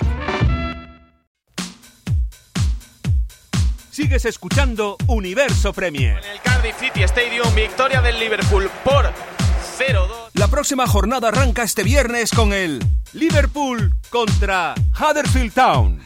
Sigues escuchando Universo Premier. En el Cardiff City Stadium, victoria del Liverpool por 0-2. La próxima jornada arranca este viernes con el Liverpool contra Huddersfield Town.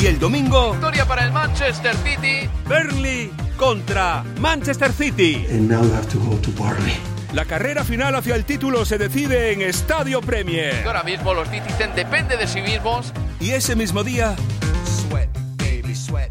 Y el domingo, Victoria para el Manchester City. Burnley contra Manchester City. And now have to go to Barley. La carrera final hacia el título se decide en Estadio Y Premier. ahora mismo los Citizen depende de sí mismos. Y ese mismo día,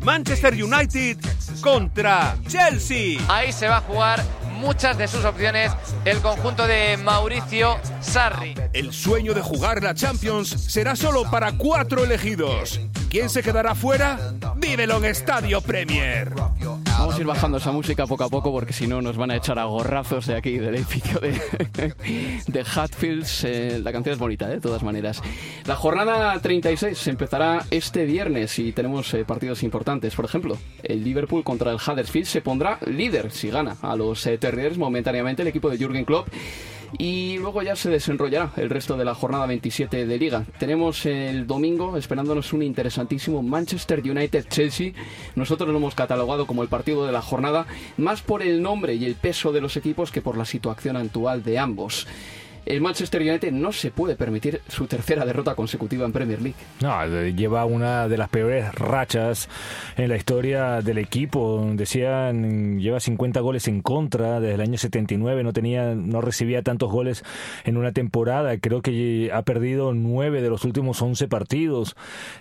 Manchester United contra Chelsea. Ahí se va a jugar muchas de sus opciones el conjunto de Mauricio Sarri. El sueño de jugar la Champions será solo para cuatro elegidos. ¿Quién se quedará fuera? Vívelo en Estadio Premier. Vamos a ir bajando esa música poco a poco porque si no nos van a echar a gorrazos de aquí, del edificio de, de Hatfields. Eh, la canción es bonita, ¿eh? de todas maneras. La jornada 36 se empezará este viernes y tenemos eh, partidos importantes. Por ejemplo, el Liverpool contra el Huddersfield se pondrá líder si gana a los eh, Terriers momentáneamente el equipo de Jürgen Klopp y luego ya se desenrollará el resto de la jornada 27 de liga. Tenemos el domingo esperándonos un interesantísimo Manchester United-Chelsea. Nosotros lo hemos catalogado como el partido de la jornada, más por el nombre y el peso de los equipos que por la situación actual de ambos el Manchester United no se puede permitir su tercera derrota consecutiva en Premier League. No, lleva una de las peores rachas en la historia del equipo. Decían, lleva 50 goles en contra desde el año 79, no tenía no recibía tantos goles en una temporada. Creo que ha perdido nueve de los últimos 11 partidos.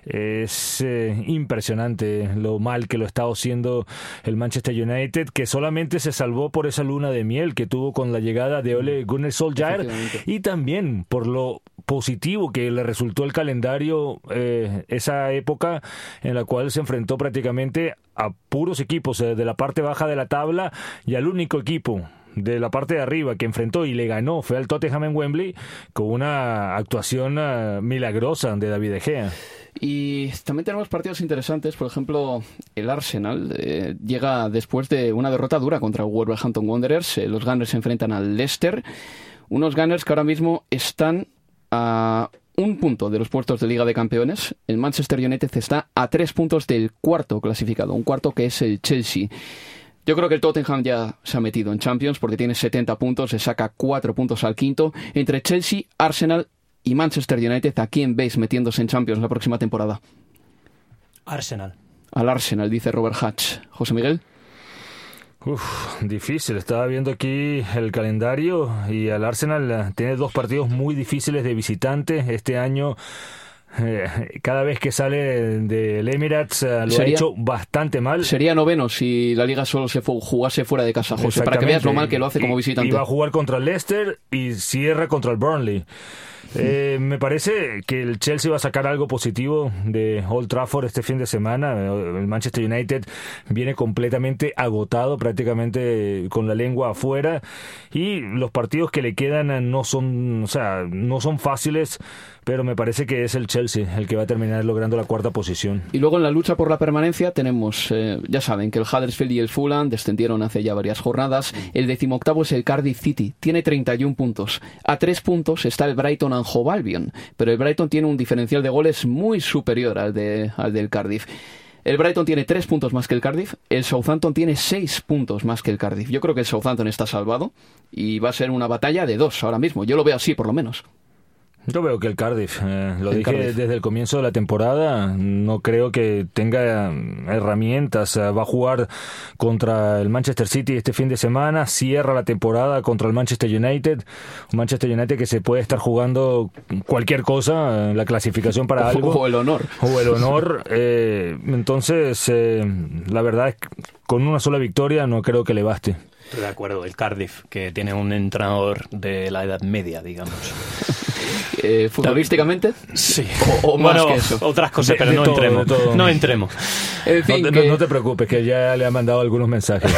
Es eh, impresionante lo mal que lo está haciendo el Manchester United, que solamente se salvó por esa luna de miel que tuvo con la llegada de Ole Gunnar Solskjaer y también por lo positivo que le resultó el calendario eh, esa época en la cual se enfrentó prácticamente a puros equipos eh, de la parte baja de la tabla y al único equipo de la parte de arriba que enfrentó y le ganó fue al Tottenham en Wembley con una actuación eh, milagrosa de David De Gea. Y también tenemos partidos interesantes, por ejemplo, el Arsenal llega después de una derrota dura contra Wolverhampton Wanderers, los Gunners se enfrentan al Leicester unos Gunners que ahora mismo están a un punto de los puestos de Liga de Campeones. El Manchester United está a tres puntos del cuarto clasificado, un cuarto que es el Chelsea. Yo creo que el Tottenham ya se ha metido en Champions porque tiene 70 puntos, se saca cuatro puntos al quinto. Entre Chelsea, Arsenal y Manchester United, ¿a quién veis metiéndose en Champions la próxima temporada? Arsenal. Al Arsenal, dice Robert Hatch. José Miguel. Uf, difícil. Estaba viendo aquí el calendario y el Arsenal eh, tiene dos partidos muy difíciles de visitante este año. Eh, cada vez que sale del Emirates eh, lo ha hecho bastante mal. Sería noveno si la liga solo se jugase fuera de casa, José, para que veas lo mal que lo hace como visitante. Y va a jugar contra el Leicester y cierra contra el Burnley. Eh, me parece que el Chelsea va a sacar algo positivo de Old Trafford este fin de semana. El Manchester United viene completamente agotado, prácticamente con la lengua afuera. Y los partidos que le quedan no son, o sea, no son fáciles pero me parece que es el Chelsea el que va a terminar logrando la cuarta posición. Y luego en la lucha por la permanencia tenemos, eh, ya saben, que el Huddersfield y el Fulham descendieron hace ya varias jornadas. El decimoctavo es el Cardiff City, tiene 31 puntos. A tres puntos está el Brighton and pero el Brighton tiene un diferencial de goles muy superior al, de, al del Cardiff. El Brighton tiene tres puntos más que el Cardiff. El Southampton tiene seis puntos más que el Cardiff. Yo creo que el Southampton está salvado y va a ser una batalla de dos ahora mismo. Yo lo veo así, por lo menos. Yo veo que el Cardiff, eh, lo dije desde el comienzo de la temporada, no creo que tenga herramientas. Eh, va a jugar contra el Manchester City este fin de semana, cierra la temporada contra el Manchester United. Un Manchester United que se puede estar jugando cualquier cosa, en la clasificación para <laughs> algo. O el honor. O el honor. Eh, entonces, la verdad es que con una sola victoria no creo que le baste. Estoy de acuerdo, el Cardiff, que tiene un entrenador de la edad media, digamos. <laughs> eh, futbolísticamente. Sí. O, más que eso. Otras cosas, pero no, entremos, no entremos. no, te, preocupes, que ya le ha mandado algunos mensajes.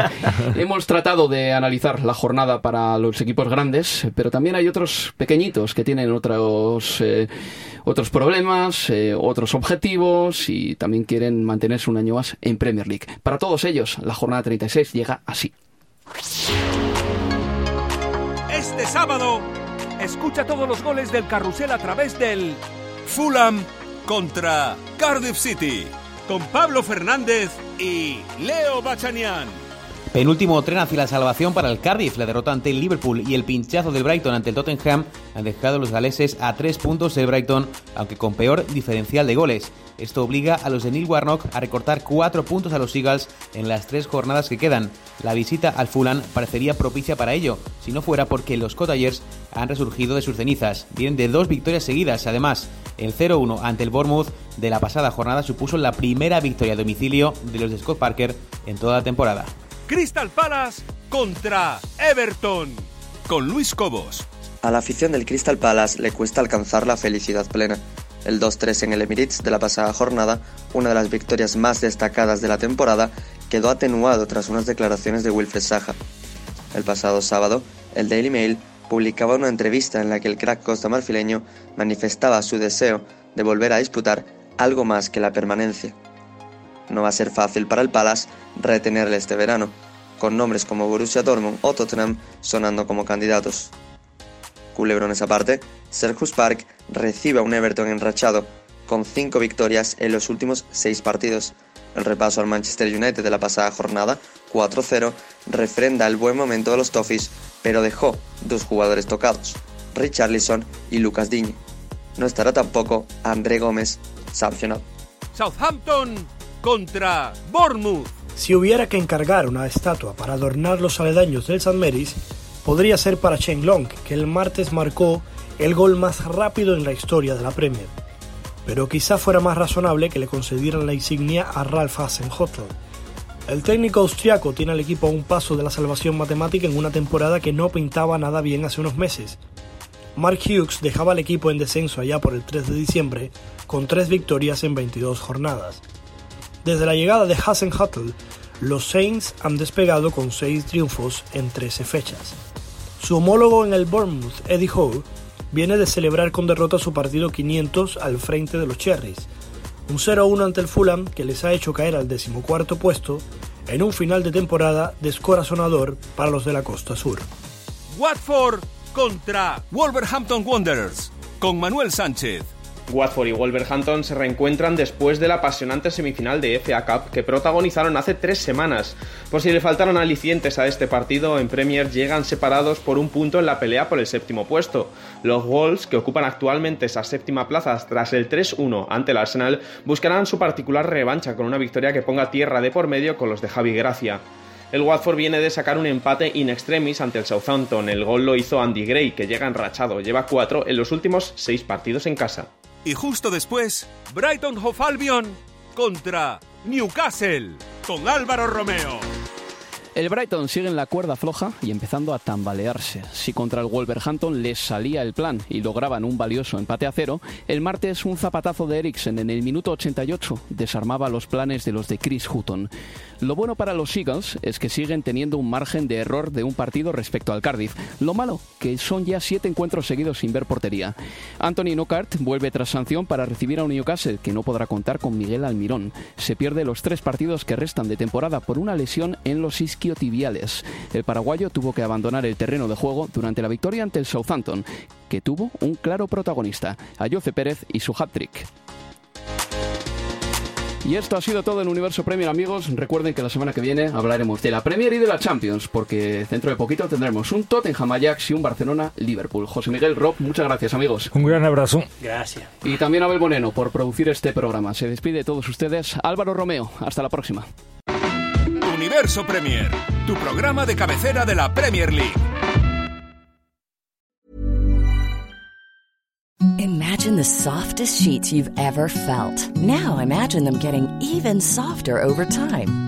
<laughs> Hemos tratado de analizar la jornada para los equipos grandes, pero también hay otros pequeñitos que tienen otros, eh, otros problemas, eh, otros objetivos y también quieren mantenerse un año más en Premier League. Para todos ellos, la jornada 36 llega así. Este sábado Escucha todos los goles del carrusel a través del Fulham contra Cardiff City con Pablo Fernández y Leo Bachanian. Penúltimo tren hacia la salvación para el Cardiff. La derrota ante el Liverpool y el pinchazo del Brighton ante el Tottenham han dejado a los galeses a tres puntos del Brighton, aunque con peor diferencial de goles. Esto obliga a los de Neil Warnock a recortar cuatro puntos a los Eagles en las tres jornadas que quedan. La visita al Fulham parecería propicia para ello, si no fuera porque los Cottagers han resurgido de sus cenizas. Vienen de dos victorias seguidas, además. El 0-1 ante el Bournemouth de la pasada jornada supuso la primera victoria a domicilio de los de Scott Parker en toda la temporada. Crystal Palace contra Everton con Luis Cobos. A la afición del Crystal Palace le cuesta alcanzar la felicidad plena. El 2-3 en el Emirates de la pasada jornada, una de las victorias más destacadas de la temporada, quedó atenuado tras unas declaraciones de Wilfred Saja. El pasado sábado, el Daily Mail publicaba una entrevista en la que el crack costamarfileño manifestaba su deseo de volver a disputar algo más que la permanencia. No va a ser fácil para el Palace retenerle este verano, con nombres como Borussia Dortmund o Tottenham sonando como candidatos. Culebrones aparte, Serhus Park recibe a un Everton enrachado, con cinco victorias en los últimos seis partidos. El repaso al Manchester United de la pasada jornada, 4-0, refrenda el buen momento de los Toffees, pero dejó dos jugadores tocados, Richarlison y Lucas Digne. No estará tampoco André Gómez sancionado. Southampton contra Bournemouth. Si hubiera que encargar una estatua para adornar los aledaños del St. Mary's, podría ser para Chen Long, que el martes marcó el gol más rápido en la historia de la Premier. Pero quizá fuera más razonable que le concedieran la insignia a Ralph Hasenhüttl. El técnico austriaco tiene al equipo a un paso de la salvación matemática en una temporada que no pintaba nada bien hace unos meses. Mark Hughes dejaba al equipo en descenso allá por el 3 de diciembre, con tres victorias en 22 jornadas. Desde la llegada de Hasenhüttl, los Saints han despegado con seis triunfos en 13 fechas. Su homólogo en el Bournemouth, Eddie Howe, viene de celebrar con derrota su partido 500 al frente de los Cherries, un 0-1 ante el Fulham que les ha hecho caer al decimocuarto puesto en un final de temporada descorazonador para los de la costa sur. Watford contra Wolverhampton Wanderers con Manuel Sánchez. Watford y Wolverhampton se reencuentran después de la apasionante semifinal de FA Cup que protagonizaron hace tres semanas. Por si le faltaron alicientes a este partido, en Premier llegan separados por un punto en la pelea por el séptimo puesto. Los Wolves, que ocupan actualmente esa séptima plaza tras el 3-1 ante el Arsenal, buscarán su particular revancha con una victoria que ponga tierra de por medio con los de Javi Gracia. El Watford viene de sacar un empate in extremis ante el Southampton. El gol lo hizo Andy Gray, que llega enrachado. Lleva cuatro en los últimos seis partidos en casa. Y justo después, Brighton Hove Albion contra Newcastle con Álvaro Romeo. El Brighton sigue en la cuerda floja y empezando a tambalearse. Si contra el Wolverhampton les salía el plan y lograban un valioso empate a cero, el martes un zapatazo de Eriksen en el minuto 88 desarmaba los planes de los de Chris Hutton. Lo bueno para los Eagles es que siguen teniendo un margen de error de un partido respecto al Cardiff. Lo malo, que son ya siete encuentros seguidos sin ver portería. Anthony Knockhart vuelve tras sanción para recibir a un Newcastle que no podrá contar con Miguel Almirón. Se pierde los tres partidos que restan de temporada por una lesión en los isquiotibiales. El paraguayo tuvo que abandonar el terreno de juego durante la victoria ante el Southampton, que tuvo un claro protagonista, Ayoce Pérez y su hat-trick. Y esto ha sido todo en Universo Premier, amigos. Recuerden que la semana que viene hablaremos de la Premier y de la Champions, porque dentro de poquito tendremos un Tottenham Ajax y un Barcelona Liverpool. José Miguel Rob, muchas gracias, amigos. Un gran abrazo. Gracias. Y también a Abel Boneno por producir este programa. Se despide de todos ustedes Álvaro Romeo. Hasta la próxima. Universo Premier, tu programa de cabecera de la Premier League. Imagine the softest sheets you've ever felt. Now imagine them getting even softer over time.